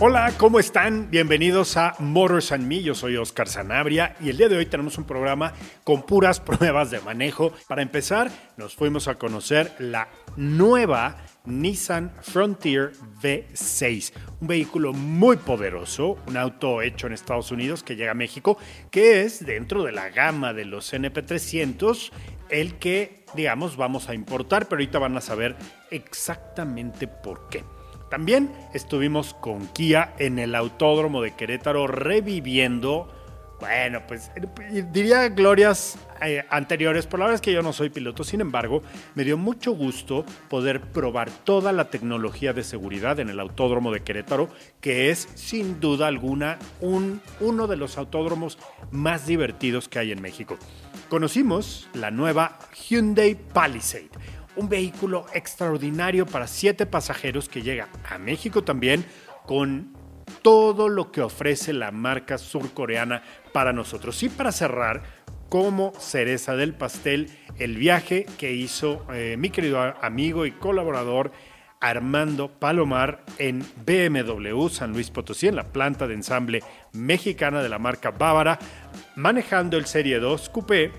Hola, ¿cómo están? Bienvenidos a Motors and Me. Yo soy Oscar Sanabria y el día de hoy tenemos un programa con puras pruebas de manejo. Para empezar, nos fuimos a conocer la nueva Nissan Frontier V6, un vehículo muy poderoso, un auto hecho en Estados Unidos que llega a México, que es dentro de la gama de los NP300 el que, digamos, vamos a importar, pero ahorita van a saber exactamente por qué. También estuvimos con Kia en el Autódromo de Querétaro reviviendo, bueno, pues diría glorias eh, anteriores, por la verdad es que yo no soy piloto, sin embargo, me dio mucho gusto poder probar toda la tecnología de seguridad en el Autódromo de Querétaro, que es sin duda alguna un, uno de los autódromos más divertidos que hay en México. Conocimos la nueva Hyundai Palisade un vehículo extraordinario para siete pasajeros que llega a México también con todo lo que ofrece la marca surcoreana para nosotros. Y para cerrar, como cereza del pastel, el viaje que hizo eh, mi querido amigo y colaborador Armando Palomar en BMW San Luis Potosí, en la planta de ensamble mexicana de la marca Bávara, manejando el Serie 2 Coupé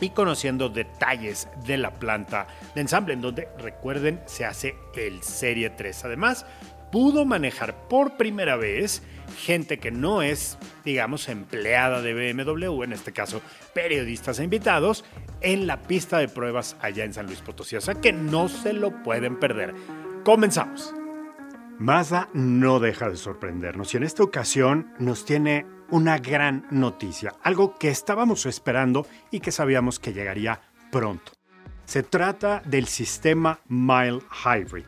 y conociendo detalles de la planta de ensamble, en donde, recuerden, se hace el Serie 3. Además, pudo manejar por primera vez gente que no es, digamos, empleada de BMW, en este caso periodistas e invitados, en la pista de pruebas allá en San Luis Potosí. O sea que no se lo pueden perder. Comenzamos. Mazda no deja de sorprendernos y en esta ocasión nos tiene una gran noticia, algo que estábamos esperando y que sabíamos que llegaría pronto. Se trata del sistema Mile Hybrid.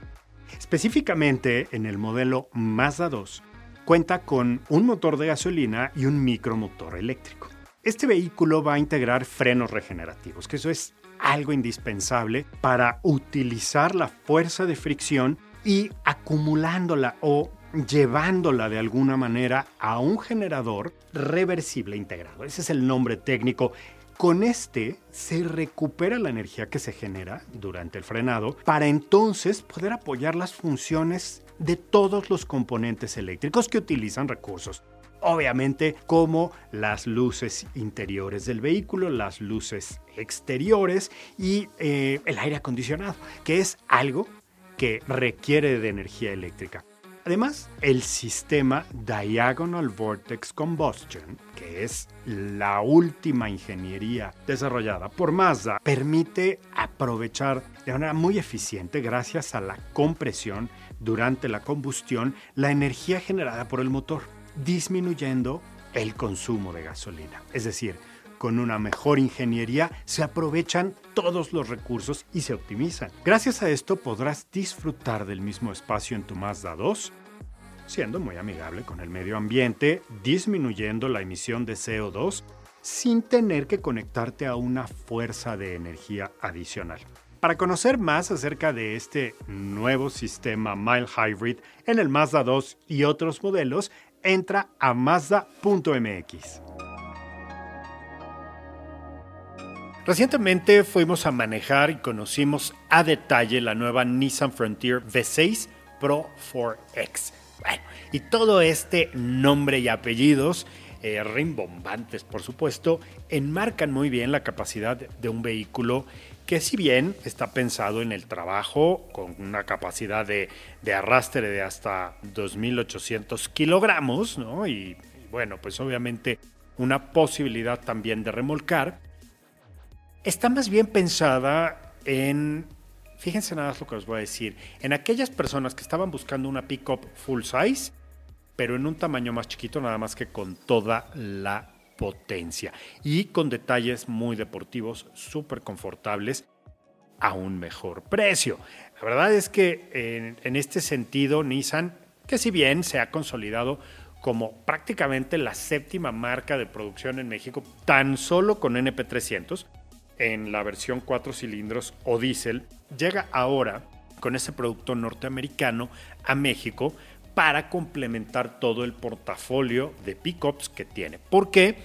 Específicamente en el modelo Mazda 2, cuenta con un motor de gasolina y un micromotor eléctrico. Este vehículo va a integrar frenos regenerativos, que eso es algo indispensable para utilizar la fuerza de fricción y acumulándola o llevándola de alguna manera a un generador reversible integrado. Ese es el nombre técnico. Con este se recupera la energía que se genera durante el frenado para entonces poder apoyar las funciones de todos los componentes eléctricos que utilizan recursos. Obviamente como las luces interiores del vehículo, las luces exteriores y eh, el aire acondicionado, que es algo que requiere de energía eléctrica. Además, el sistema Diagonal Vortex Combustion, que es la última ingeniería desarrollada por Mazda, permite aprovechar de manera muy eficiente, gracias a la compresión durante la combustión, la energía generada por el motor, disminuyendo el consumo de gasolina. Es decir, con una mejor ingeniería se aprovechan todos los recursos y se optimizan. Gracias a esto podrás disfrutar del mismo espacio en tu Mazda 2 siendo muy amigable con el medio ambiente, disminuyendo la emisión de CO2 sin tener que conectarte a una fuerza de energía adicional. Para conocer más acerca de este nuevo sistema Mile Hybrid en el Mazda 2 y otros modelos, entra a mazda.mx. Recientemente fuimos a manejar y conocimos a detalle la nueva Nissan Frontier V6 Pro 4X. Bueno, y todo este nombre y apellidos, eh, rimbombantes por supuesto, enmarcan muy bien la capacidad de un vehículo que si bien está pensado en el trabajo con una capacidad de, de arrastre de hasta 2.800 kilogramos, ¿no? y bueno, pues obviamente una posibilidad también de remolcar, está más bien pensada en, fíjense nada más lo que os voy a decir, en aquellas personas que estaban buscando una pickup full size, pero en un tamaño más chiquito, nada más que con toda la potencia y con detalles muy deportivos, súper confortables a un mejor precio. La verdad es que en, este sentido Nissan, que si bien se ha consolidado como prácticamente la séptima marca de producción en México, tan solo con NP300, en la versión 4 cilindros o diésel, llega ahora con ese producto norteamericano a México para complementar todo el portafolio de pickups que tiene. ¿Por qué?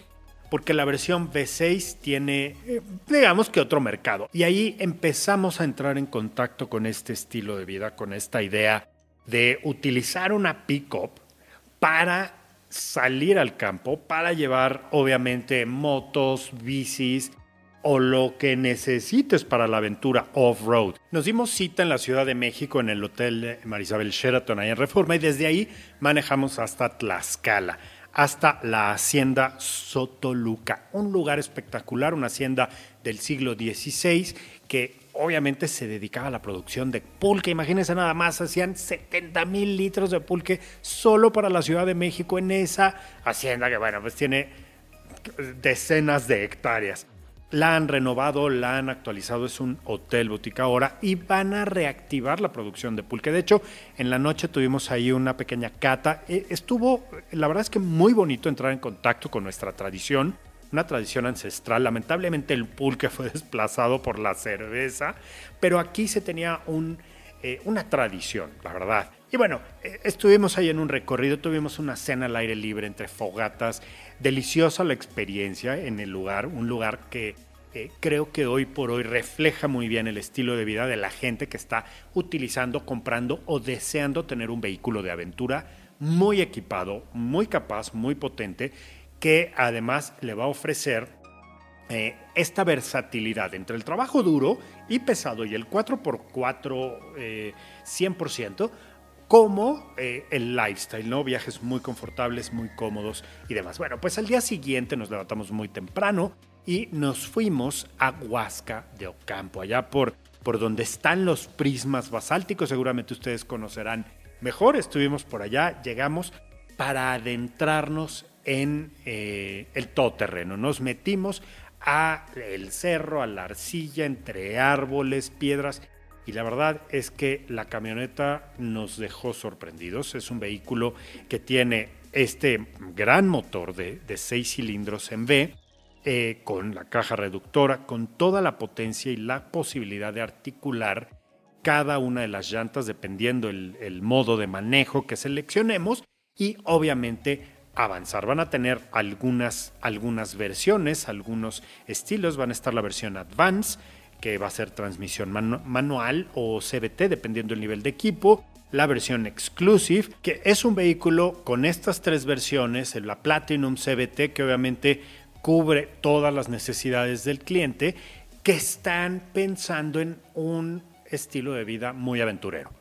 Porque la versión V6 tiene, eh, digamos que otro mercado. Y ahí empezamos a entrar en contacto con este estilo de vida, con esta idea de utilizar una pickup para salir al campo, para llevar obviamente motos, bicis, o lo que necesites para la aventura off-road. Nos dimos cita en la Ciudad de México en el Hotel Marisabel Sheraton ahí en Reforma y desde ahí manejamos hasta Tlaxcala, hasta la Hacienda Sotoluca, un lugar espectacular, una hacienda del siglo XVI que obviamente se dedicaba a la producción de pulque. Imagínense nada más, hacían 70 mil litros de pulque solo para la Ciudad de México en esa hacienda que, bueno, pues tiene decenas de hectáreas. La han renovado, la han actualizado, es un hotel boutique ahora y van a reactivar la producción de pulque. De hecho, en la noche tuvimos ahí una pequeña cata. E, estuvo, la verdad es que muy bonito entrar en contacto con nuestra tradición, una tradición ancestral. Lamentablemente el pulque fue desplazado por la cerveza, pero aquí se tenía un, eh, una tradición, la verdad. Y bueno, eh, estuvimos ahí en un recorrido, tuvimos una cena al aire libre entre fogatas, deliciosa la experiencia en el lugar, un lugar que eh, creo que hoy por hoy refleja muy bien el estilo de vida de la gente que está utilizando, comprando o deseando tener un vehículo de aventura muy equipado, muy capaz, muy potente, que además le va a ofrecer eh, esta versatilidad entre el trabajo duro y pesado y el 4x4 100%, como eh, el lifestyle, ¿no? Viajes muy confortables, muy cómodos y demás. Bueno, pues al día siguiente nos levantamos muy temprano y nos fuimos a Huasca de Ocampo, allá por, por donde están los prismas basálticos, seguramente ustedes conocerán mejor, estuvimos por allá, llegamos para adentrarnos en eh, el todoterreno, nos metimos a el cerro, a la arcilla, entre árboles, piedras, y la verdad es que la camioneta nos dejó sorprendidos. Es un vehículo que tiene este gran motor de, seis cilindros en V, eh, con la caja reductora, con toda la potencia y la posibilidad de articular cada una de las llantas dependiendo el, modo de manejo que seleccionemos y obviamente avanzar. Van a tener algunas, algunas versiones, algunos estilos. Van a estar la versión Advance, que va a ser transmisión manual o CBT, dependiendo del nivel de equipo. La versión Exclusive, que es un vehículo con estas tres versiones, la Platinum CBT, que obviamente cubre todas las necesidades del cliente, que están pensando en un estilo de vida muy aventurero.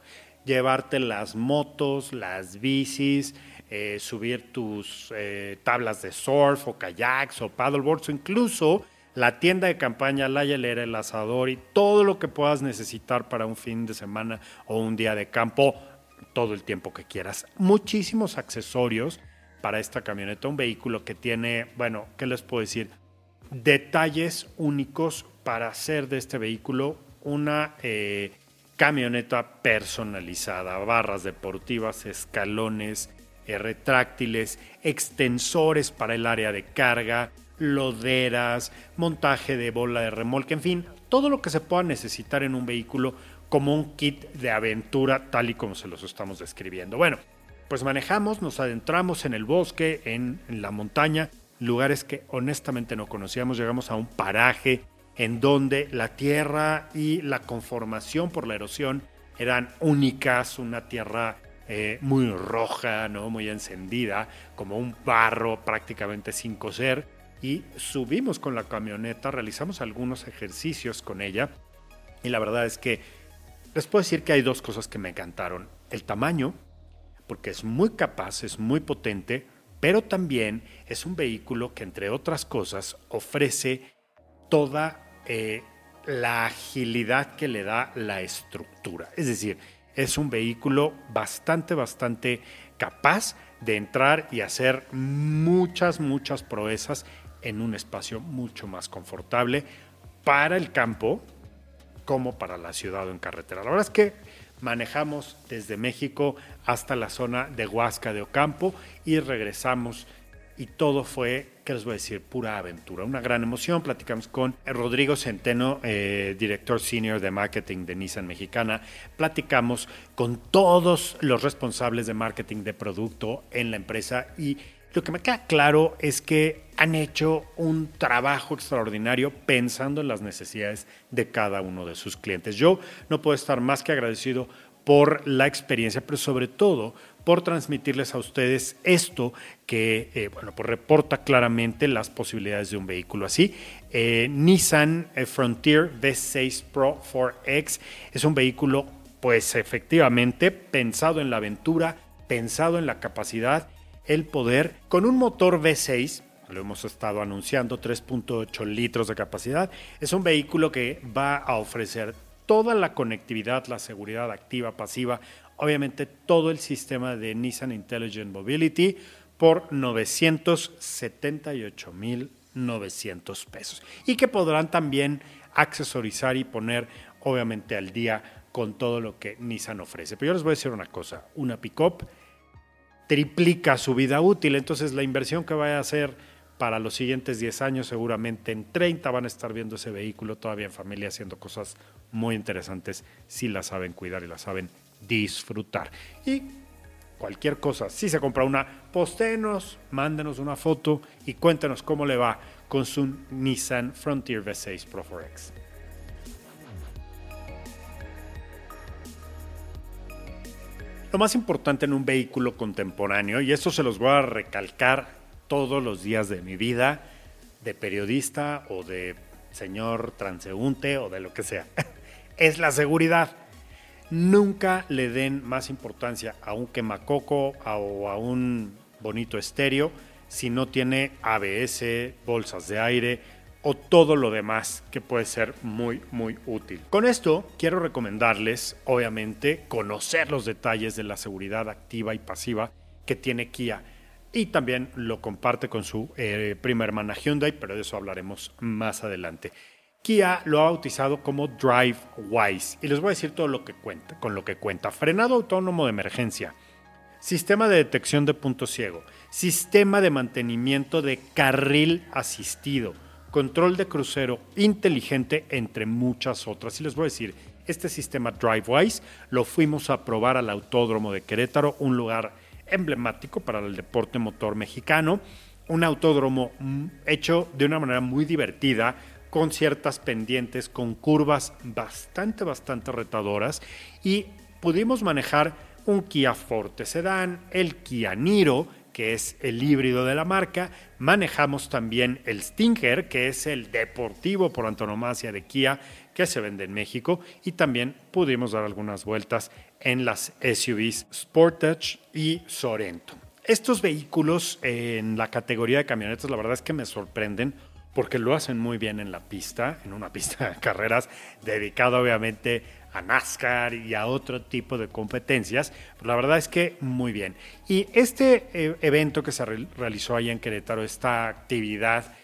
Llevarte las motos, las bicis, eh, subir tus eh, tablas de surf o kayaks o paddleboards o incluso la tienda de campaña, la hielera, el asador y todo lo que puedas necesitar para un fin de semana o un día de campo, todo el tiempo que quieras. Muchísimos accesorios para esta camioneta, un vehículo que tiene, bueno, ¿qué les puedo decir? Detalles únicos para hacer de este vehículo una eh, camioneta personalizada, barras deportivas, escalones, eh, retráctiles, extensores para el área de carga, loderas, montaje de bola de remolque, en fin, todo lo que se pueda necesitar en un vehículo como un kit de aventura tal y como se los estamos describiendo. Bueno, pues manejamos, nos adentramos en el bosque, en, la montaña, lugares que honestamente no conocíamos, llegamos a un paraje en donde la tierra y la conformación por la erosión eran únicas, una tierra eh, muy roja, ¿no? muy encendida, como un barro prácticamente sin coser y subimos con la camioneta, realizamos algunos ejercicios con ella y la verdad es que les puedo decir que hay dos cosas que me encantaron. El tamaño, porque es muy capaz, es muy potente, pero también es un vehículo que entre otras cosas ofrece toda eh, la agilidad que le da la estructura. Es decir, es un vehículo bastante, bastante capaz de entrar y hacer muchas, muchas proezas en un espacio mucho más confortable para el campo como para la ciudad o en carretera. La verdad es que manejamos desde México hasta la zona de Huasca de Ocampo y regresamos y todo fue, ¿qué les voy a decir? Pura aventura, una gran emoción. Platicamos con Rodrigo Centeno, eh, director senior de marketing de Nissan Mexicana. Platicamos con todos los responsables de marketing de producto en la empresa y lo que me queda claro es que han hecho un trabajo extraordinario pensando en las necesidades de cada uno de sus clientes. Yo no puedo estar más que agradecido por la experiencia, pero sobre todo por transmitirles a ustedes esto que, eh, bueno, pues reporta claramente las posibilidades de un vehículo así. Eh, Nissan eh, Frontier V6 Pro 4X es un vehículo, pues efectivamente, pensado en la aventura, pensado en la capacidad, el poder, con un motor V6, lo hemos estado anunciando, 3.8 litros de capacidad, es un vehículo que va a ofrecer toda la conectividad, la seguridad activa, pasiva, obviamente todo el sistema de Nissan Intelligent Mobility por 978.900 pesos. Y que podrán también accesorizar y poner obviamente al día con todo lo que Nissan ofrece. Pero yo les voy a decir una cosa, una pick-up triplica su vida útil, entonces la inversión que vaya a hacer para los siguientes 10 años, seguramente en 30 van a estar viendo ese vehículo todavía en familia haciendo cosas muy interesantes si la saben cuidar y la saben disfrutar. Y cualquier cosa, si se compra una, postenos, mándenos una foto y cuéntenos cómo le va con su Nissan Frontier V6 Pro 4X. Lo más importante en un vehículo contemporáneo, y esto se los voy a recalcar todos los días de mi vida, de periodista o de señor transeúnte o de lo que sea, es la seguridad. Nunca le den más importancia a un quemacoco o a un bonito estéreo si no tiene ABS, bolsas de aire o todo lo demás que puede ser muy muy útil. Con esto quiero recomendarles obviamente conocer los detalles de la seguridad activa y pasiva que tiene Kia y también lo comparte con su eh, prima hermana Hyundai, pero de eso hablaremos más adelante. Kia lo ha bautizado como DriveWise y les voy a decir todo lo que cuenta, con lo que cuenta. Frenado autónomo de emergencia, sistema de detección de punto ciego, sistema de mantenimiento de carril asistido, control de crucero inteligente, entre muchas otras. Y les voy a decir, este sistema DriveWise lo fuimos a probar al Autódromo de Querétaro, un lugar emblemático para el deporte motor mexicano, un autódromo mm, hecho de una manera muy divertida, con ciertas pendientes, con curvas bastante, bastante retadoras y pudimos manejar un Kia Forte Sedan, el Kia Niro, que es el híbrido de la marca, manejamos también el Stinger, que es el deportivo por antonomasia de Kia que se vende en México y también pudimos dar algunas vueltas en las SUVs Sportage y Sorento. Estos vehículos en la categoría de camionetas, la verdad es que me sorprenden porque lo hacen muy bien en la pista, en una pista de carreras dedicada obviamente NASCAR y a otro tipo de competencias. la verdad es que muy bien. Y este eh, evento que se realizó allá en Querétaro, esta actividad,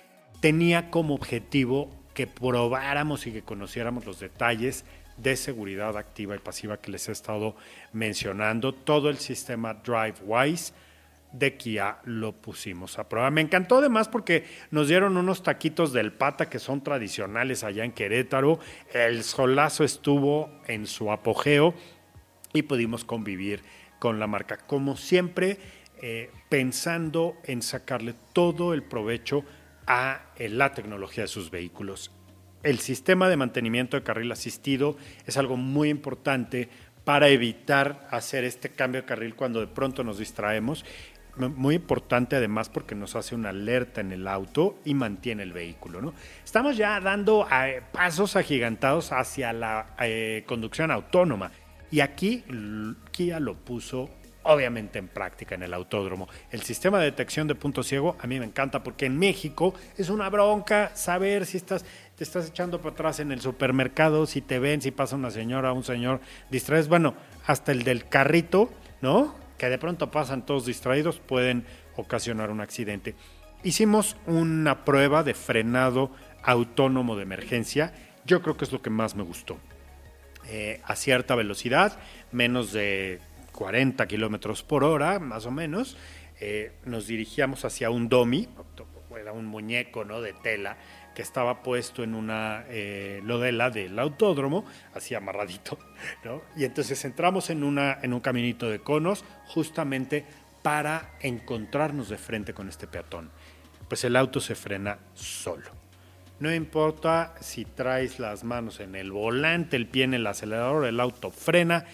tenía como objetivo que probáramos y que conociéramos los detalles de seguridad activa y pasiva que les he estado mencionando. Todo el sistema DriveWise de Kia lo pusimos a prueba. Me encantó además porque nos dieron unos taquitos del pata que son tradicionales allá en Querétaro. El solazo estuvo en su apogeo y pudimos convivir con la marca. Como siempre, eh, pensando en sacarle todo el provecho a eh, la tecnología de sus vehículos. El sistema de mantenimiento de carril asistido es algo muy importante para evitar hacer este cambio de carril cuando de pronto nos distraemos muy importante además porque nos hace una alerta en el auto y mantiene el vehículo. ¿no? Estamos ya dando eh, pasos agigantados hacia la eh, conducción autónoma y aquí Kia lo puso obviamente en práctica en el autódromo. El sistema de detección de punto ciego a mí me encanta porque en México es una bronca saber si estás te estás echando para atrás en el supermercado, si te ven, si pasa una señora un señor distraes, bueno, hasta el del carrito, ¿no? Que de pronto pasan todos distraídos pueden ocasionar un accidente. hicimos una prueba de frenado autónomo de emergencia. Yo creo que es lo que más me gustó. Eh, a cierta velocidad, menos de 40 kilómetros por hora, más o menos, eh, nos dirigíamos hacia un domi, era un muñeco ¿no? de tela que estaba puesto en una eh, lodela del autódromo, así amarradito, ¿no? Y entonces entramos en, una, en un caminito de conos justamente para encontrarnos de frente con este peatón. Pues el auto se frena solo. No importa si traes las manos en el volante, el pie en el acelerador, el auto frena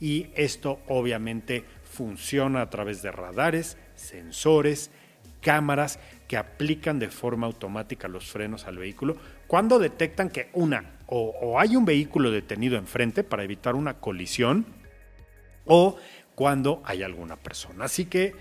y esto obviamente funciona a través de radares, sensores, cámaras que aplican de forma automática los frenos al vehículo cuando detectan que una o, hay un vehículo detenido enfrente para evitar una colisión o cuando hay alguna persona. Así que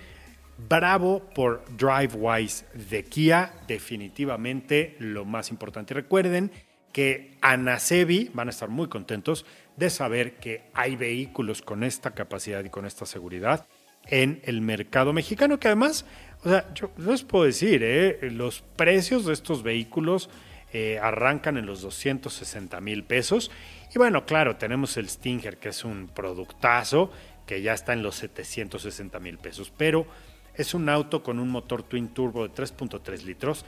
bravo por DriveWise de Kia, definitivamente lo más importante. Recuerden que Anasebi van a estar muy contentos de saber que hay vehículos con esta capacidad y con esta seguridad en el mercado mexicano, que además, o sea, yo les puedo decir, ¿eh? los precios de estos vehículos eh, arrancan en los 260 mil pesos. Y bueno, claro, tenemos el Stinger, que es un productazo, que ya está en los 760 mil pesos, pero es un auto con un motor twin turbo de 3.3 litros.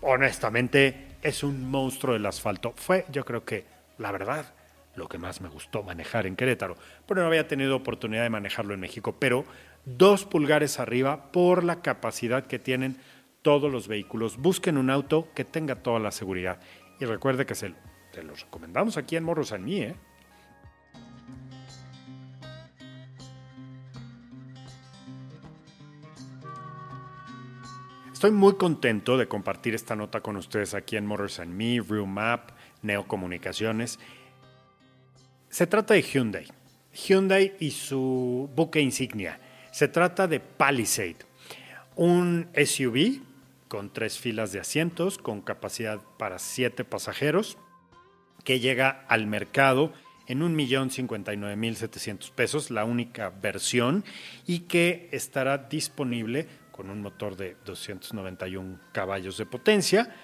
Honestamente, es un monstruo del asfalto. Fue, yo creo que, la verdad, lo que más me gustó manejar en Querétaro. Pero no había tenido oportunidad de manejarlo en México. Pero dos pulgares arriba por la capacidad que tienen todos los vehículos. Busquen un auto que tenga toda la seguridad. Y recuerde que se, los recomendamos aquí en Morros en mí, ¿eh? Estoy muy contento de compartir esta nota con ustedes aquí en Motors and Me, Real Map, Neocomunicaciones. Se trata de Hyundai. Hyundai y su buque insignia. Se trata de Palisade, un SUV con tres filas de asientos, con capacidad para siete pasajeros, que llega al mercado en 1.059.700 pesos, la única versión, y que estará disponible con un motor de 291 caballos de potencia,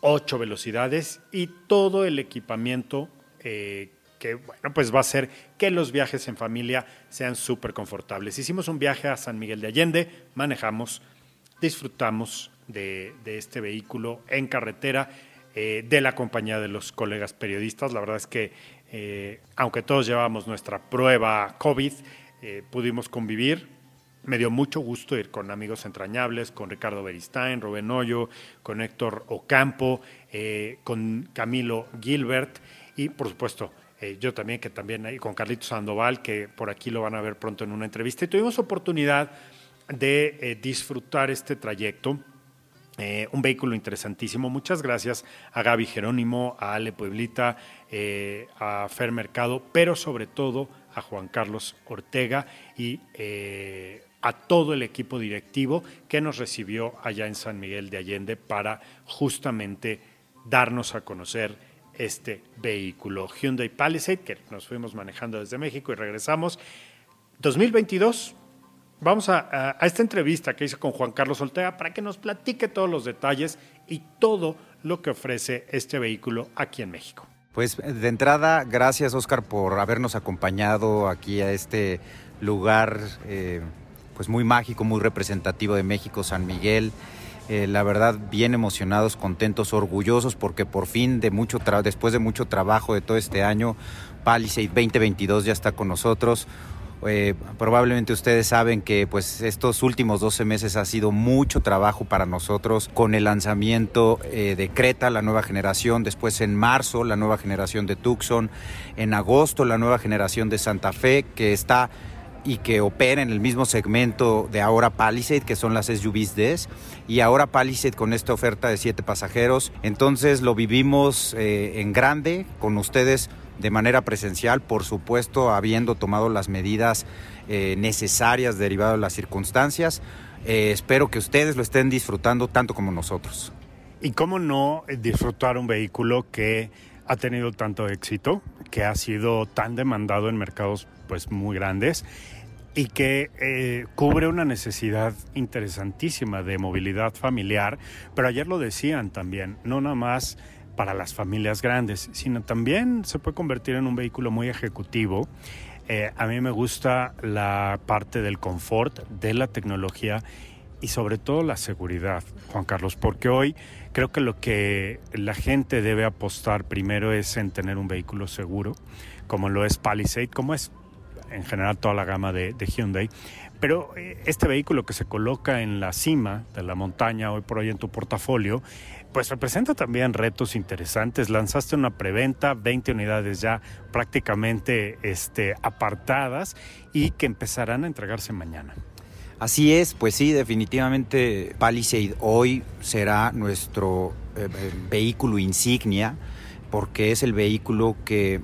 8 velocidades y todo el equipamiento eh, que bueno, pues va a hacer que los viajes en familia sean súper confortables. Hicimos un viaje a San Miguel de Allende, manejamos, disfrutamos de, este vehículo en carretera, eh, de la compañía de los colegas periodistas. La verdad es que, eh, aunque todos llevábamos nuestra prueba COVID, pudimos convivir, me dio mucho gusto ir con amigos entrañables, con Ricardo Beristain, Rubén Hoyo, con Héctor Ocampo, eh, con Camilo Gilbert y por supuesto eh, yo también, que también hay con Carlitos Sandoval, que por aquí lo van a ver pronto en una entrevista. Y tuvimos oportunidad de eh, disfrutar este trayecto. un vehículo interesantísimo. Muchas gracias a Gaby Jerónimo, a Ale Pueblita, a Fer Mercado, pero sobre todo a Juan Carlos Ortega y a todo el equipo directivo que nos recibió allá en San Miguel de Allende para justamente darnos a conocer este vehículo Hyundai Palisade que nos fuimos manejando desde México y regresamos. 2022, vamos a, esta entrevista que hice con Juan Carlos Ortega para que nos platique todos los detalles y todo lo que ofrece este vehículo aquí en México. Pues de entrada, gracias Oscar por habernos acompañado aquí a este lugar. Eh, pues muy mágico, muy representativo de México, San Miguel. Eh, la verdad, bien emocionados, contentos, orgullosos, porque por fin, de mucho después de mucho trabajo de todo este año, Palisade 2022 ya está con nosotros. Eh, probablemente ustedes saben que pues estos últimos 12 meses ha sido mucho trabajo para nosotros con el lanzamiento eh, de Creta, la nueva generación, después en marzo la nueva generación de Tucson, en agosto la nueva generación de Santa Fe que está y que opera en el mismo segmento de ahora Palisade, que son las SUVs DES, y ahora Palisade con esta oferta de siete pasajeros. Entonces lo vivimos eh, en grande con ustedes de manera presencial, por supuesto, habiendo tomado las medidas eh, necesarias derivado de las circunstancias. Eh, espero que ustedes lo estén disfrutando tanto como nosotros. ¿Y cómo no disfrutar un vehículo que ha tenido tanto éxito, que ha sido tan demandado en mercados pues muy grandes y que eh, cubre una necesidad interesantísima de movilidad familiar, pero ayer lo decían también, no nada más para las familias grandes, sino también se puede convertir en un vehículo muy ejecutivo. Eh, a mí me gusta la parte del confort, de la tecnología y sobre todo la seguridad, Juan Carlos, porque hoy creo que lo que la gente debe apostar primero es en tener un vehículo seguro, como lo es Palisade, como es en general toda la gama de, Hyundai. Pero eh, este vehículo que se coloca en la cima de la montaña hoy por hoy en tu portafolio, pues representa también retos interesantes. Lanzaste una preventa, 20 unidades ya prácticamente este, apartadas y que empezarán a entregarse mañana. Así es, pues sí, definitivamente Palisade hoy será nuestro eh, eh, vehículo insignia porque es el vehículo que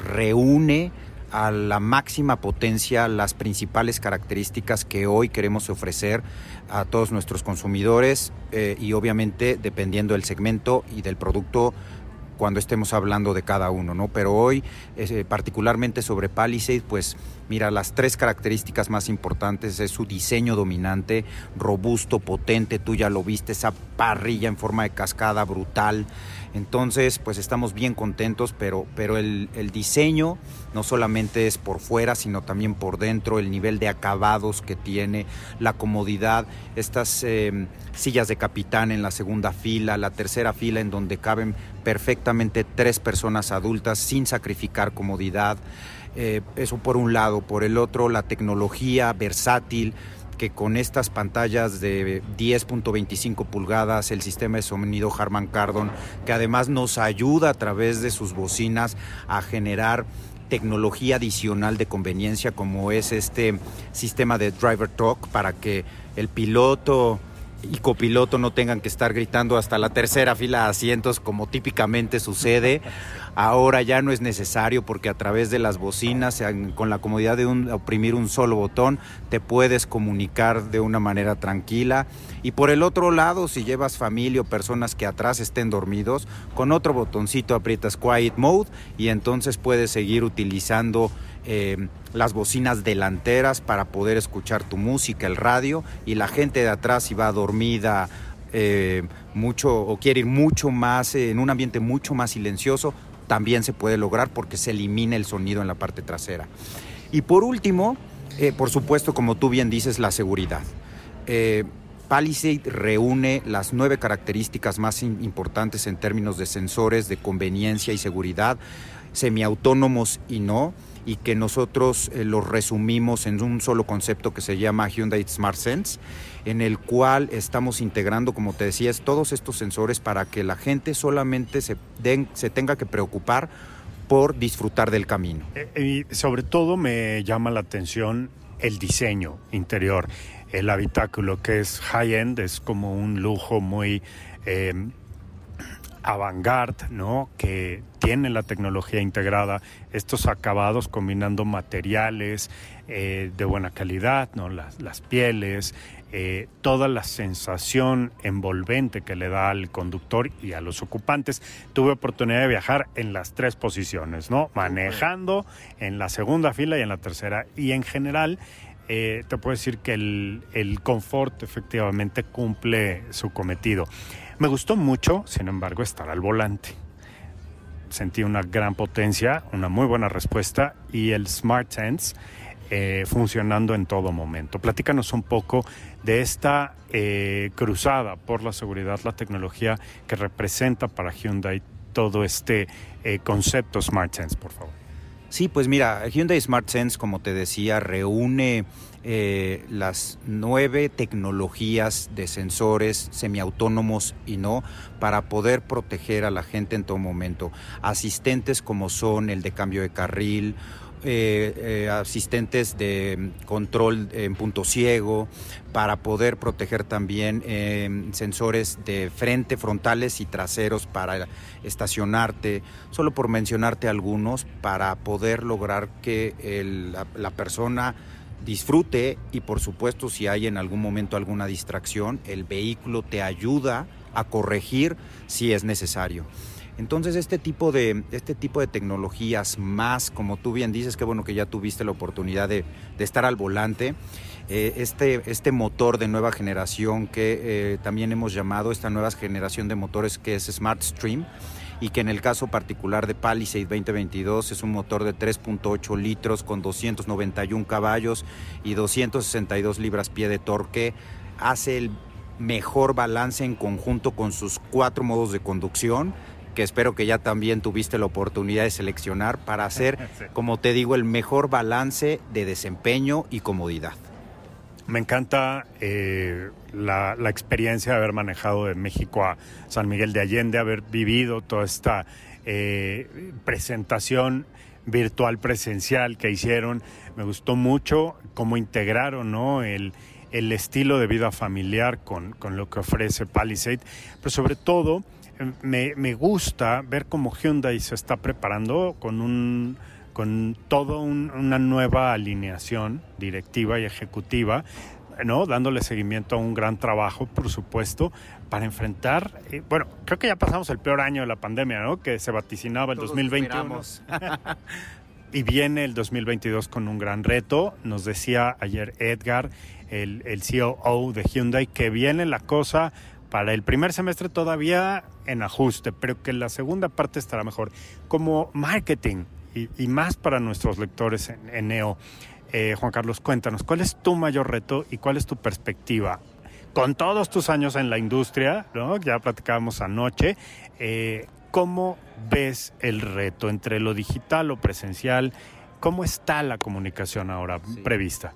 reúne a la máxima potencia las principales características que hoy queremos ofrecer a todos nuestros consumidores eh, y obviamente dependiendo del segmento y del producto cuando estemos hablando de cada uno, ¿no? Pero hoy, eh, particularmente sobre Palisade, pues mira, las tres características más importantes es su diseño dominante, robusto, potente, tú ya lo viste, esa parrilla en forma de cascada brutal. Entonces, pues estamos bien contentos, pero, pero el, diseño no solamente es por fuera, sino también por dentro, el nivel de acabados que tiene, la comodidad, estas eh, sillas de capitán en la segunda fila, la tercera fila en donde caben perfectamente tres personas adultas sin sacrificar comodidad. Eh, eso por un lado, por el otro la tecnología versátil, que con estas pantallas de 10.25 pulgadas, el sistema de sonido Harman Kardon, que además nos ayuda a través de sus bocinas a generar tecnología adicional de conveniencia como es este sistema de driver talk para que el piloto y copiloto no tengan que estar gritando hasta la tercera fila de asientos como típicamente sucede. Ahora ya no es necesario porque a través de las bocinas, con la comodidad de oprimir un solo botón, te puedes comunicar de una manera tranquila. Y por el otro lado, si llevas familia o personas que atrás estén dormidos, con otro botoncito aprietas Quiet Mode y entonces puedes seguir utilizando eh, las bocinas delanteras para poder escuchar tu música, el radio, y la gente de atrás si va dormida eh, mucho o quiere ir mucho más, eh, en un ambiente mucho más silencioso, también se puede lograr porque se elimina el sonido en la parte trasera. Y por último, por supuesto, como tú bien dices, la seguridad. Palisade reúne las nueve características más importantes en términos de sensores, de conveniencia y seguridad, semiautónomos y no, y que nosotros eh, los resumimos en un solo concepto que se llama Hyundai Smart Sense, en el cual estamos integrando, como te decías, todos estos sensores para que la gente solamente se, se tenga que preocupar por disfrutar del camino. Eh, y sobre todo me llama la atención el diseño interior, el habitáculo que es high-end, es como un lujo muy... Eh, avant-garde, ¿no? Que tiene la tecnología integrada, estos acabados combinando materiales eh, de buena calidad, ¿no? Las, las pieles, eh, toda la sensación envolvente que le da al conductor y a los ocupantes. Tuve oportunidad de viajar en las tres posiciones, ¿no? Manejando en la segunda fila y en la tercera. Y en general, eh, te puedo decir que el, el confort efectivamente cumple su cometido. Me gustó mucho, sin embargo, estar al volante. Sentí una gran potencia, una muy buena respuesta y el Smart Sense eh, funcionando en todo momento. Platícanos un poco de esta eh, cruzada por la seguridad, la tecnología que representa para Hyundai todo este eh, concepto Smart Sense, por favor. Sí, pues mira, Hyundai Smart Sense, como te decía, reúne eh, las nueve tecnologías de sensores semiautónomos y no para poder proteger a la gente en todo momento. Asistentes como son el de cambio de carril, eh, eh, asistentes de control en punto ciego, para poder proteger también eh, sensores de frente, frontales y traseros para estacionarte, solo por mencionarte algunos, para poder lograr que la, persona disfrute y por supuesto si hay en algún momento alguna distracción, el vehículo te ayuda a corregir si es necesario. Entonces este tipo de, este tipo de tecnologías más, como tú bien dices, que bueno que ya tuviste la oportunidad de, estar al volante, eh, este, este motor de nueva generación que eh, también hemos llamado esta nueva generación de motores que es Smart Stream, y que en el caso particular de Palisade 2022 es un motor de 3.8 litros con 291 caballos y 262 libras-pie de torque. Hace el mejor balance en conjunto con sus cuatro modos de conducción que espero que ya también tuviste la oportunidad de seleccionar para hacer, como te digo, el mejor balance de desempeño y comodidad. Me encanta eh, la, experiencia de haber manejado de México a San Miguel de Allende, haber vivido toda esta eh, presentación virtual presencial que hicieron. Me gustó mucho cómo integraron ¿no? el, estilo de vida familiar con, lo que ofrece Palisade, pero sobre todo em, me, me gusta ver cómo Hyundai se está preparando con un con toda una nueva alineación directiva y ejecutiva, ¿no? dándole seguimiento a un gran trabajo, por supuesto, para enfrentar, eh, bueno, creo que ya pasamos el peor año de la pandemia, ¿no? que se vaticinaba el 2021. y viene el 2022 con un gran reto. Nos decía ayer Edgar, el, el COO de Hyundai, que viene la cosa para el primer semestre todavía en ajuste, pero que la segunda parte estará mejor. Como marketing, y, más para nuestros lectores en, NEO. Eh, Juan Carlos, cuéntanos, ¿cuál es tu mayor reto y cuál es tu perspectiva? Con todos tus años en la industria, ¿no? ya platicábamos anoche, eh, ¿cómo ves el reto entre lo digital o presencial? ¿Cómo está la comunicación ahora prevista?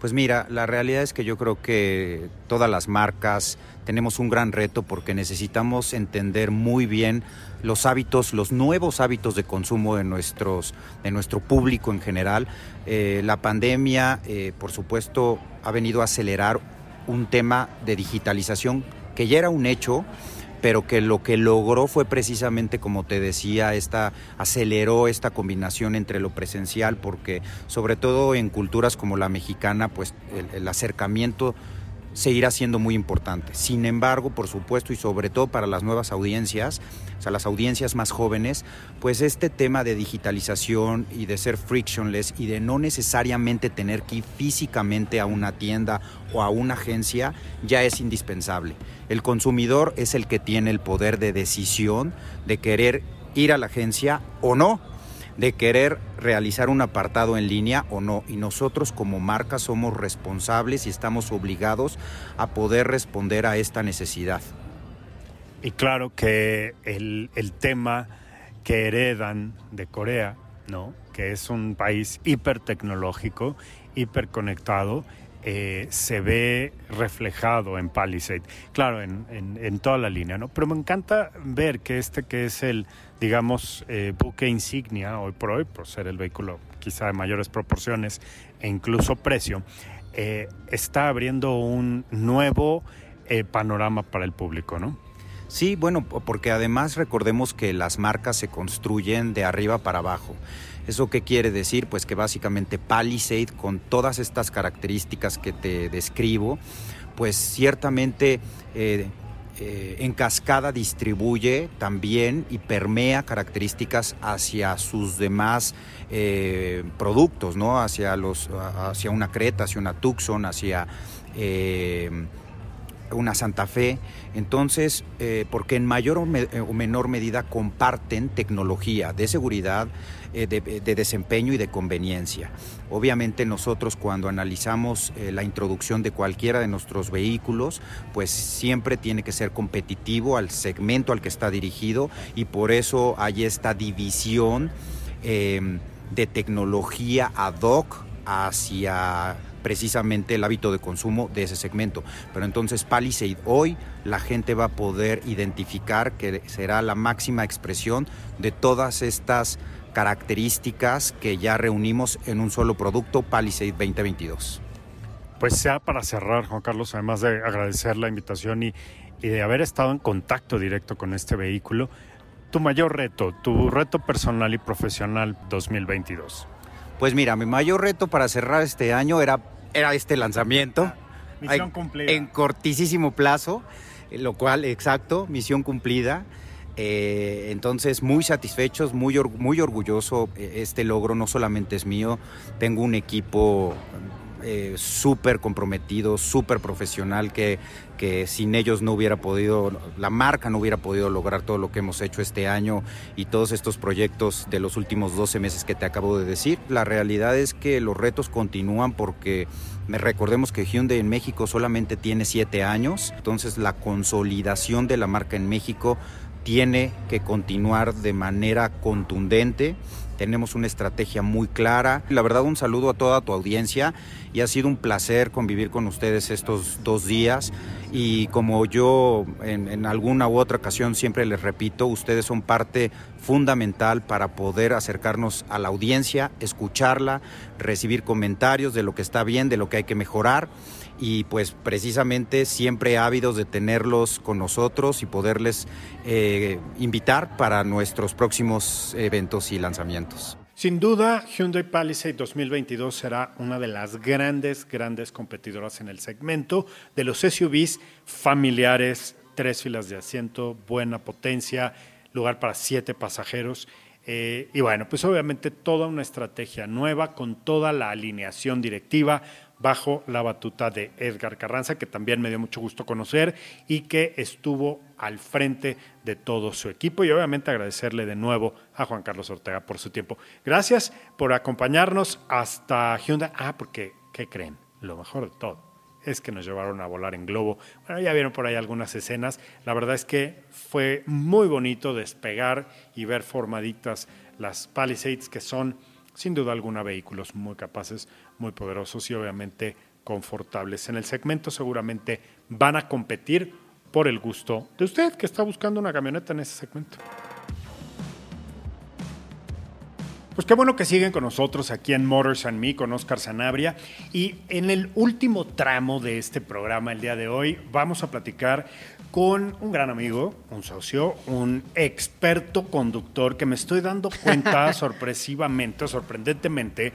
Pues mira, la realidad es que yo creo que todas las marcas tenemos un gran reto porque necesitamos entender muy bien los hábitos, los nuevos hábitos de consumo de, nuestros, de nuestro público en general. Eh, la pandemia, eh, por supuesto, ha venido a acelerar un tema de digitalización que ya era un hecho, pero que lo que logró fue precisamente, como te decía, esta, aceleró esta combinación entre lo presencial, porque sobre todo en culturas como la mexicana, pues el acercamiento seguirá siendo muy importante. Sin embargo, por supuesto, y sobre todo para las nuevas audiencias, o sea, las audiencias más jóvenes, pues este tema de digitalización y de ser frictionless y de no necesariamente tener que ir físicamente a una tienda o a una agencia ya es indispensable. El consumidor es el que tiene el poder de decisión de querer ir a la agencia o no de querer realizar un apartado en línea o no. Y nosotros como marca somos responsables y estamos obligados a poder responder a esta necesidad. Y claro que el, tema que heredan de Corea, ¿no? que es un país hipertecnológico, hiperconectado, eh, se ve reflejado en Palisade, claro, en, en, toda la línea, ¿no? Pero me encanta ver que este que es el, digamos, eh, buque insignia hoy por hoy, por ser el vehículo quizá de mayores proporciones e incluso precio, eh, está abriendo un nuevo panorama para el público, ¿no? Sí, bueno, porque además recordemos que las marcas se construyen de arriba para abajo. ¿Eso qué quiere decir? Pues que básicamente Palisade, con todas estas características que te describo, pues ciertamente eh, eh, en cascada distribuye también y permea características hacia sus demás eh, productos, ¿no? Hacia, los, hacia una Creta, hacia una Tucson, hacia una Santa Fe. Entonces, porque en mayor o, menor medida comparten tecnología de seguridad, eh, de, desempeño y de conveniencia. Obviamente nosotros cuando analizamos eh, la introducción de cualquiera de nuestros vehículos, pues siempre tiene que ser competitivo al segmento al que está dirigido y por eso hay esta división eh, de tecnología ad hoc hacia precisamente el hábito de consumo de ese segmento. Pero entonces Palisade hoy la gente va a poder identificar que será la máxima expresión de todas estas características que ya reunimos en un solo producto, Palisade 2022. Pues sea para cerrar, Juan Carlos, además de agradecer la invitación y, de haber estado en contacto directo con este vehículo, tu mayor reto, tu reto personal y profesional 2022. Pues mira, mi mayor reto para cerrar este año era, era este lanzamiento. Misión cumplida. En cortísimo plazo, lo cual, exacto, misión cumplida. Eh, entonces, muy satisfechos, muy, muy orgulloso. Este logro no solamente es mío, tengo un equipo eh, súper comprometido, súper profesional, que, que sin ellos no hubiera podido, la marca no hubiera podido lograr todo lo que hemos hecho este año y todos estos proyectos de los últimos 12 meses que te acabo de decir. La realidad es que los retos continúan porque recordemos que Hyundai en México solamente tiene 7 años, entonces la consolidación de la marca en México tiene que continuar de manera contundente tenemos una estrategia muy clara. La verdad, un saludo a toda tu audiencia y ha sido un placer convivir con ustedes estos dos días. Y como yo en, alguna u otra ocasión siempre les repito, ustedes son parte fundamental para poder acercarnos a la audiencia, escucharla, recibir comentarios de lo que está bien, de lo que hay que mejorar y pues precisamente siempre ávidos de tenerlos con nosotros y poderles eh, invitar para nuestros próximos eventos y lanzamientos. Sin duda, Hyundai Palisade 2022 será una de las grandes, grandes competidoras en el segmento de los SUVs familiares, tres filas de asiento, buena potencia, lugar para siete pasajeros. Eh, y bueno, pues obviamente toda una estrategia nueva con toda la alineación directiva, bajo la batuta de Edgar Carranza, que también me dio mucho gusto conocer y que estuvo al frente de todo su equipo. Y obviamente agradecerle de nuevo a Juan Carlos Ortega por su tiempo. Gracias por acompañarnos hasta Hyundai. Ah, porque, ¿qué creen? Lo mejor de todo es que nos llevaron a volar en globo. Bueno, ya vieron por ahí algunas escenas. La verdad es que fue muy bonito despegar y ver formaditas las Palisades, que son sin duda alguna vehículos muy capaces muy poderosos y obviamente confortables. En el segmento seguramente van a competir por el gusto de usted que está buscando una camioneta en ese segmento. Pues qué bueno que siguen con nosotros aquí en Motors and Me con Oscar Sanabria. Y en el último tramo de este programa el día de hoy vamos a platicar con un gran amigo, un socio, un experto conductor que me estoy dando cuenta sorpresivamente, sorprendentemente,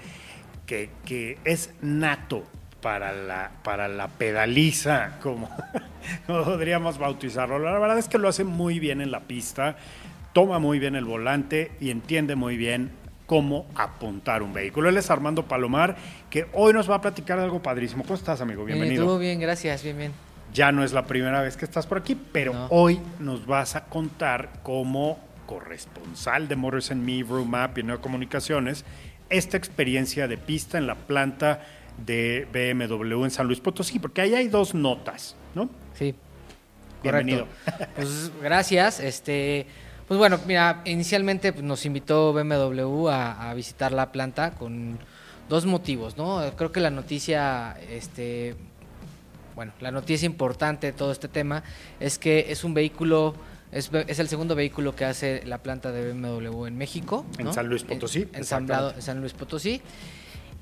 que, es nato para la, para la pedaliza, como, podríamos bautizarlo. La verdad es que lo hace muy bien en la pista, toma muy bien el volante y entiende muy bien cómo apuntar un vehículo. Él es Armando Palomar, que hoy nos va a platicar algo padrísimo. ¿Cómo estás, amigo? Bienvenido. Todo bien, gracias, bien, bien. Ya no es la primera vez que estás por aquí, pero hoy nos vas a contar como corresponsal de Motors and Me, Room Map y Nueva Comunicaciones esta experiencia de pista en la planta de BMW en San Luis Potosí, porque ahí hay dos notas, ¿no? Sí. Bienvenido. Pues gracias. Este, pues bueno, mira, inicialmente pues, nos invitó BMW a, visitar la planta con dos motivos, ¿no? Creo que la noticia, este, bueno, la noticia importante de todo este tema es que es un vehículo es, el segundo vehículo que hace la planta de BMW en México. En San Luis Potosí. ensamblado en San Luis Potosí.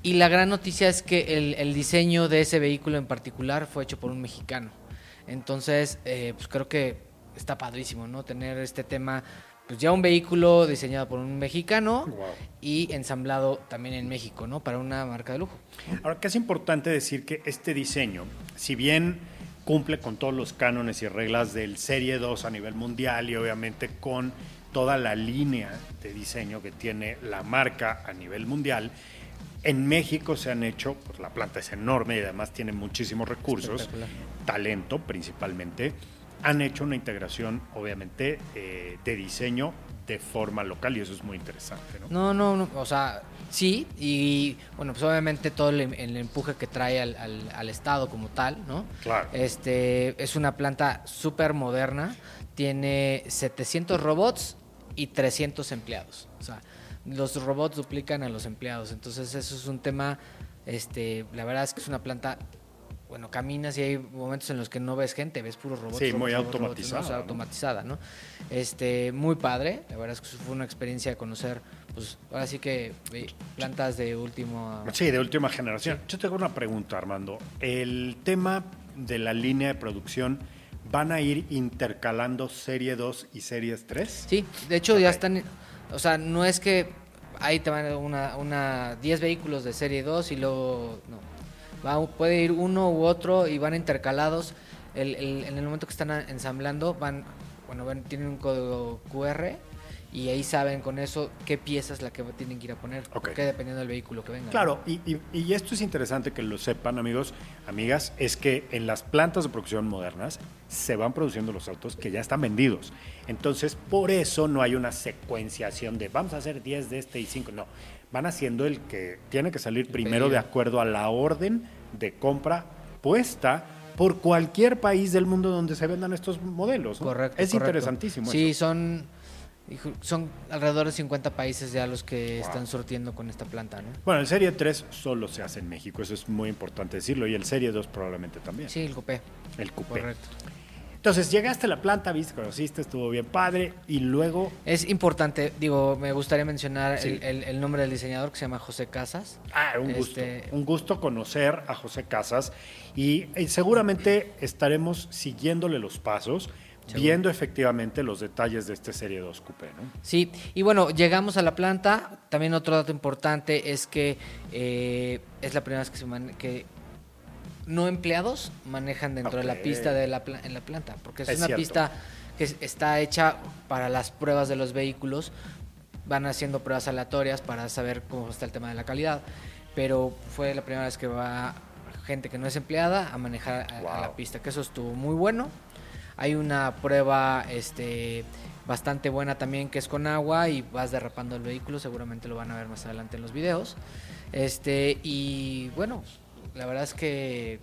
Y la gran noticia es que el, diseño de ese vehículo en particular fue hecho por un mexicano. Entonces, eh, pues creo que está padrísimo, ¿no? Tener este tema, pues ya un vehículo diseñado por un mexicano y ensamblado también en México, ¿no? Para una marca de lujo. Ahora, que es importante decir que este diseño, si bien cumple con todos los cánones y reglas del Serie 2 a nivel mundial y obviamente con toda la línea de diseño que tiene la marca a nivel mundial. En México se han hecho, pues la planta es enorme y además tiene muchísimos recursos, talento principalmente. Han hecho una integración, obviamente, eh, de diseño de forma local y eso es muy interesante, ¿no? No, no, o sea, sí, y bueno, pues obviamente todo el, empuje que trae al, Estado como tal, ¿no? Claro. Este, es una planta súper moderna, tiene 700 robots y 300 empleados, o sea, los robots duplican a los empleados, entonces eso es un tema, este, la verdad es que es una planta bueno, caminas y hay momentos en los que no ves gente, ves puros robots. Sí, muy automatizada. automatizada, ¿no? Este, muy padre, la verdad es que fue una experiencia conocer, pues ahora sí que plantas de último... Sí, de última generación. Yo tengo una pregunta, Armando. El tema de la línea de producción, ¿van a ir intercalando Serie 2 y Series 3? Sí, de hecho ya están, o sea, no es que ahí te van una, una 10 vehículos de Serie 2 y luego, no, puede ir uno u otro y van intercalados. en el momento que están ensamblando, van bueno, tienen un código QR y ahí saben con eso qué pieza es la que tienen que ir a poner, Ok. que dependiendo del vehículo que venga. Claro, y, y- y esto es interesante que lo sepan, amigos, amigas, es que en las plantas de producción modernas se van produciendo los autos que ya están vendidos. Entonces, por eso no hay una secuenciación de vamos a hacer 10 de este y 5. No, van haciendo el que tiene que salir primero pedido. de acuerdo a la orden de compra puesta por cualquier país del mundo donde se vendan estos modelos. ¿no? Correcto. Es correcto. interesantísimo. Sí, eso. son son alrededor de 50 países ya los que están surtiendo con esta planta, ¿no? Bueno, el Serie 3 solo se hace en México, eso es muy importante decirlo, y el Serie 2 probablemente también. Sí, el coupé. El coupé. Correcto. Entonces llegaste a la planta, viste, conociste, estuvo bien padre y luego... Es importante, digo, me gustaría mencionar Sí. el, el- el nombre del diseñador que se llama José Casas. Ah, un gusto. Este- Un gusto conocer a José Casas y, eh, seguramente estaremos siguiéndole los pasos, viendo efectivamente los detalles de este Serie 2 Coupé, ¿no? Sí, y bueno, llegamos a la planta. También otro dato importante es que eh, es la primera vez que, se man- que no empleados manejan dentro de la pista de la en la planta, porque es, Es una cierto. pista que es- está hecha para las pruebas de los vehículos. Van haciendo pruebas aleatorias para saber cómo está el tema de la calidad, pero fue la primera vez que va gente que no es empleada a manejar a- a la pista, que eso estuvo muy bueno. Hay una prueba este, bastante buena también que es con agua y vas derrapando el vehículo, seguramente lo van a ver más adelante en los videos. Este, y bueno, la verdad es que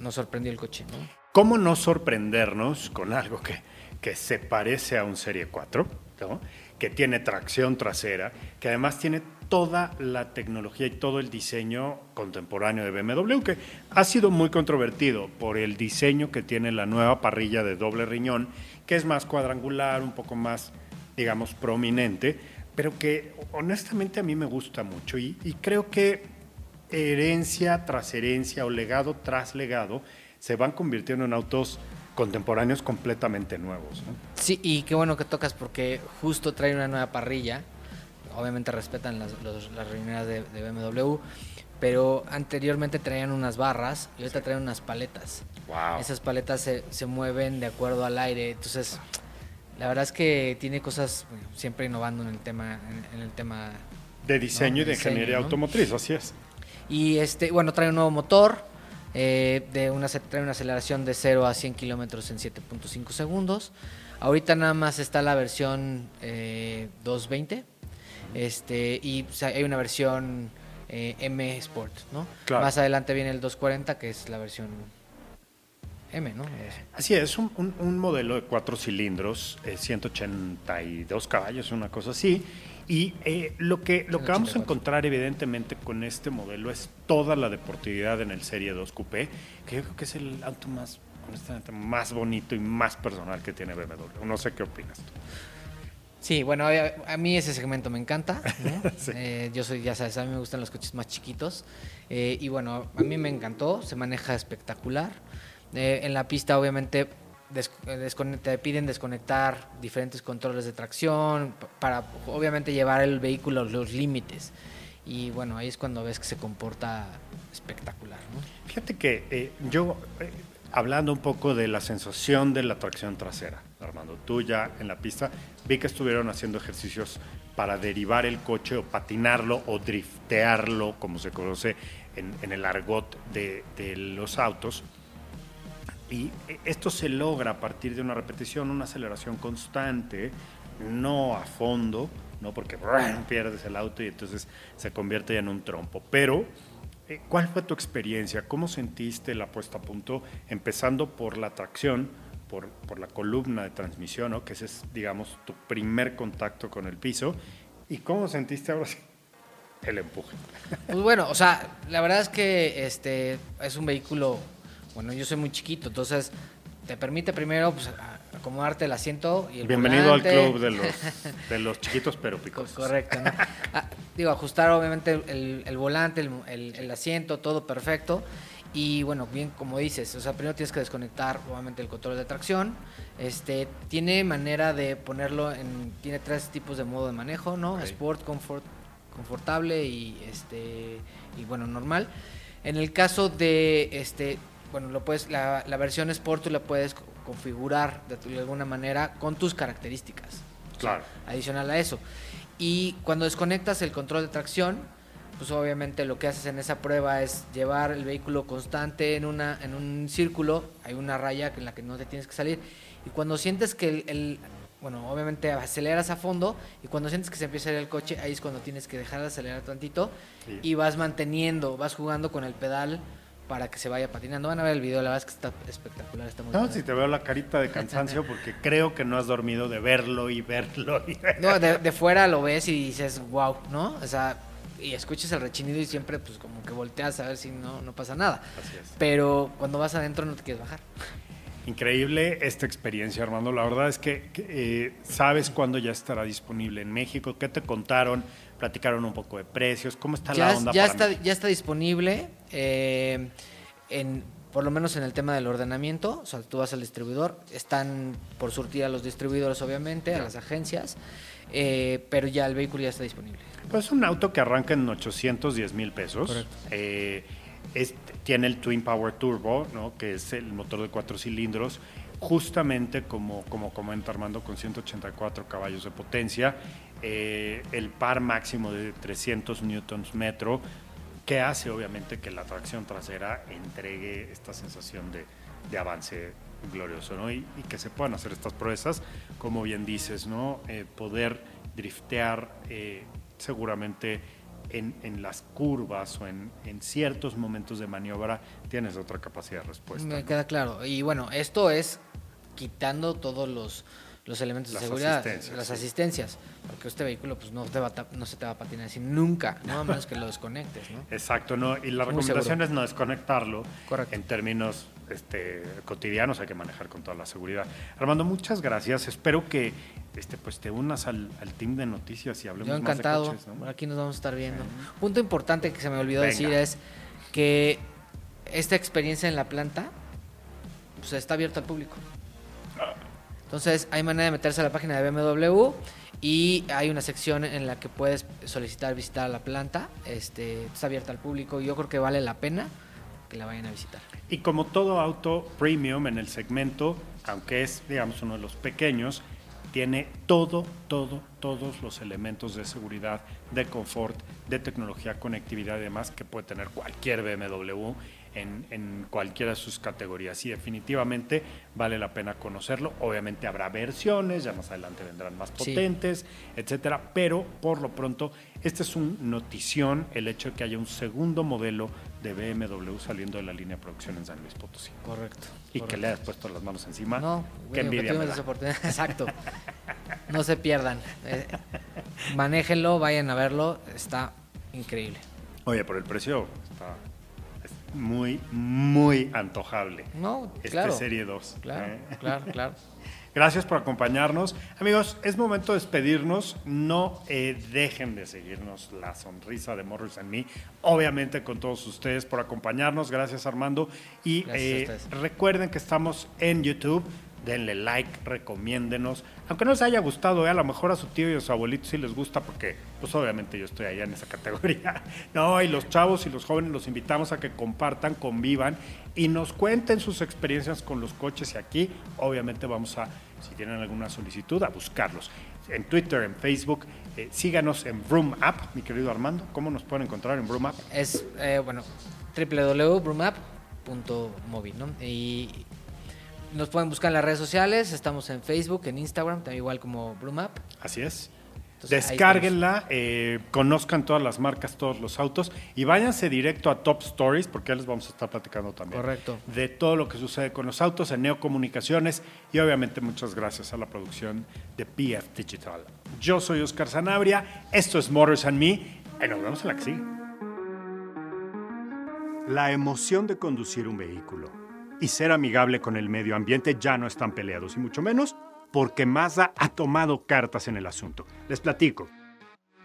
nos sorprendió el coche, ¿no? ¿Cómo no sorprendernos con algo que, que se parece a un Serie 4, ¿no? que tiene tracción trasera, que además tiene toda la tecnología y todo el diseño contemporáneo de BMW, que ha sido muy controvertido por el diseño que tiene la nueva parrilla de doble riñón, que es más cuadrangular, un poco más, digamos, prominente, pero que honestamente a mí me gusta mucho y, y creo que herencia tras herencia o legado tras legado se van convirtiendo en autos contemporáneos completamente nuevos. ¿no? Sí, y qué bueno que tocas porque justo trae una nueva parrilla. Obviamente respetan las, los- las riñoneras de, de BMW, pero anteriormente traían unas barras y ahorita traen unas paletas. Wow. Esas paletas se, se mueven de acuerdo al aire, entonces la verdad es que tiene cosas bueno, siempre innovando en el tema en, en el tema De diseño No, y de diseño, ingeniería ¿no? automotriz, así es. Y este bueno trae un nuevo motor eh, de una trae una aceleración de 0 a 100 kilómetros en 7.5 segundos ahorita nada más está la versión eh, 220 este y o sea, hay una versión eh, M Sport no Claro. más adelante viene el 240 que es la versión M no Así es, un, un- un modelo de cuatro cilindros, eh, 182 caballos, una cosa así. Y eh, lo que, lo que vamos a 184. encontrar evidentemente con este modelo es toda la deportividad en el Serie 2 Coupé, que yo creo que es el auto más, honestamente, más bonito y más personal que tiene BMW. No sé qué opinas tú. Sí, bueno, a, a mí ese segmento me encanta. ¿no? Sí. Eh, yo soy, ya sabes, a mí me gustan los coches más chiquitos. Eh, y bueno, a mí me encantó, se maneja espectacular. En la pista, obviamente, des- te piden desconectar diferentes controles de tracción para, obviamente, llevar el vehículo a los límites. Y bueno, ahí es cuando ves que se comporta espectacular. ¿no? Fíjate que eh, yo, eh, hablando un poco de la sensación de la tracción trasera, Armando, tú ya en la pista, vi que estuvieron haciendo ejercicios para derivar el coche o patinarlo o driftearlo, como se conoce en, en el argot de, de los autos. Y eh, esto se logra a partir de una repetición, una aceleración constante, no a fondo, no porque pierdes el auto y entonces se convierte ya en un trompo. Pero, eh, ¿cuál fue tu experiencia? ¿Cómo sentiste la puesta a punto? Empezando por la tracción, por, por la columna de transmisión, ¿no? que ese es, digamos, tu primer contacto con el piso. ¿Y cómo sentiste ahora el empuje? Pues bueno, o sea, la verdad es que este es un vehículo, bueno, yo soy muy chiquito, entonces te permite primero pues, acomodarte el asiento y el Bienvenido al club de los, de los chiquitos pero Co- picosos. Correcto, ¿no? Ah, digo, ajustar obviamente el, el volante, el, el- el asiento, todo perfecto. Y bueno, bien como dices, o sea, primero tienes que desconectar obviamente el control de tracción. Este, tiene manera de ponerlo en, tiene tres tipos de modo de manejo, ¿no? Sport, comfort, confortable y este, y bueno, normal. En el caso de este, bueno, lo puedes, la, la versión Sport tú la puedes configurar de, alguna manera con tus características. Claro. adicional a eso. Y cuando desconectas el control de tracción, pues obviamente lo que haces en esa prueba es llevar el vehículo constante en, una, en un círculo, hay una raya en la que no te tienes que salir, y cuando sientes que el, bueno, obviamente aceleras a fondo, y cuando sientes que se empieza a ir el coche, ahí es cuando tienes que dejar de acelerar tantito, y vas manteniendo, vas jugando con el pedal para que se vaya patinando. Van a ver el video, la verdad es que está espectacular. Está muy no, si te veo la carita de cansancio, porque creo que no has dormido de verlo y verlo. Y... No, de, de, fuera lo ves y dices, wow, ¿no? O sea, y escuchas el rechinido y siempre pues como que volteas a ver si no, no pasa nada. Así es. Pero cuando vas adentro no te quieres bajar. Increíble esta experiencia, Armando. La verdad es que, eh, sabes cuándo ya estará disponible en México. ¿Qué te contaron? Platicaron un poco de precios. ¿Cómo está la onda? Ya, está, ya está disponible. Eh, en, por lo menos en el tema del ordenamiento, o sea, tú vas al distribuidor, están por surtir a los distribuidores, obviamente, a las agencias, eh, pero ya el vehículo ya está disponible. Pues es un auto que arranca en 810 mil pesos. Tiene el Twin Power Turbo, ¿no? que es el motor de cuatro cilindros, justamente como, como comenta Armando, con 184 caballos de potencia, eh, el par máximo de 300 newtons metro, que hace obviamente que la tracción trasera entregue esta sensación de, de avance glorioso, ¿no? Y, que se puedan hacer estas proezas, como bien dices, ¿no? Eh, poder driftear eh, seguramente en, en, las curvas o en, en, ciertos momentos de maniobra tienes otra capacidad de respuesta. Me queda claro. Y bueno, esto es quitando todos los los elementos de seguridad, las asistencias, porque este vehículo pues no, te va no se te va a patinar así nunca, no a menos que lo desconectes, ¿no? Exacto, no, y la recomendación es no desconectarlo. En términos este, cotidianos hay que manejar con toda la seguridad. Armando, muchas gracias. Espero que este, pues te unas al, team de noticias y hablemos Yo encantado. más de coches, Aquí nos vamos a estar viendo. Punto importante que se me olvidó decir es que esta experiencia en la planta pues, está abierta al público. Entonces hay manera de meterse a la página de BMW y hay una sección en la que puedes solicitar visitar la planta. Este, está abierta al público y yo creo que vale la pena que la vayan a visitar. Y como todo auto premium en el segmento, aunque es, digamos, uno de los pequeños, tiene todo, todo, todos los elementos de seguridad, de confort, de tecnología, conectividad y demás que puede tener cualquier BMW en, cualquiera de sus categorías. Y definitivamente vale la pena conocerlo. Obviamente habrá versiones, ya más adelante vendrán más potentes, etcétera. Pero por lo pronto, este es un notición el hecho de que haya un segundo modelo de BMW saliendo de la línea de producción en San Luis Potosí. Correcto. Y que le hayas puesto las manos encima. No, qué envidia. Exacto. no se pierdan. Eh, manéjenlo, vayan a verlo. Está increíble. Oye, por el precio está muy, muy antojable. No, este claro. Serie 2. Claro, ¿eh? claro, claro. Gracias por acompañarnos. Amigos, es momento de despedirnos. No eh, dejen de seguirnos la sonrisa de Morris and Me. Obviamente con todos ustedes por acompañarnos. Gracias Armando. Y eh, recuerden que estamos en YouTube denle like, recomiéndenos. Aunque no les haya gustado, ¿eh? a lo mejor a su tío y a su abuelito sí les gusta porque, pues obviamente yo estoy allá en esa categoría. No, y los chavos y los jóvenes los invitamos a que compartan, convivan y nos cuenten sus experiencias con los coches y aquí obviamente vamos a, si tienen alguna solicitud, a buscarlos. En Twitter, en Facebook, eh, síganos en Broom App, mi querido Armando. ¿Cómo nos pueden encontrar en Broom App? Es, eh, bueno, www.broomapp.mobi, ¿no? Y nos pueden buscar en las redes sociales, estamos en Facebook, en Instagram, también igual como Brumap. Así es. Descárguenla, eh, conozcan todas las marcas, todos los autos y váyanse directo a Top Stories porque ya les vamos a estar platicando también. Correcto. De todo lo que sucede con los autos en Neocomunicaciones y obviamente muchas gracias a la producción de PF Digital. Yo soy Oscar Sanabria, esto es Motors and Me y nos vemos en la que sigue. La emoción de conducir un vehículo y ser amigable con el medio ambiente ya no están peleados, y mucho menos porque Mazda ha tomado cartas en el asunto. Les platico.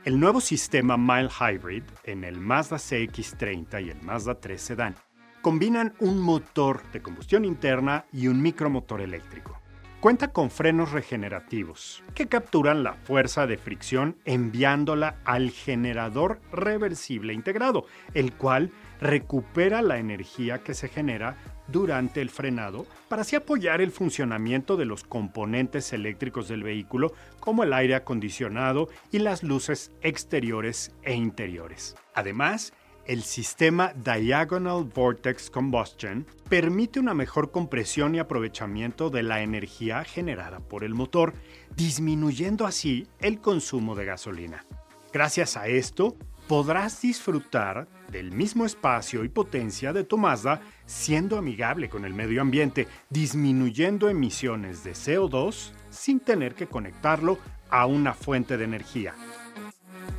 El nuevo sistema Mile Hybrid en el Mazda CX30 y el Mazda 3 Sedan combinan un motor de combustión interna y un micromotor eléctrico. Cuenta con frenos regenerativos que capturan la fuerza de fricción enviándola al generador reversible integrado, el cual recupera la energía que se genera durante el frenado para así apoyar el funcionamiento de los componentes eléctricos del vehículo como el aire acondicionado y las luces exteriores e interiores. Además, el sistema Diagonal Vortex Combustion permite una mejor compresión y aprovechamiento de la energía generada por el motor, disminuyendo así el consumo de gasolina. Gracias a esto, podrás disfrutar del mismo espacio y potencia de tu Mazda siendo amigable con el medio ambiente, disminuyendo emisiones de CO2 sin tener que conectarlo a una fuente de energía.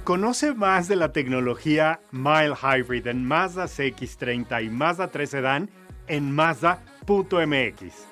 Conoce más de la tecnología Mile Hybrid en Mazda CX30 y Mazda 3 Sedan en Mazda.mx.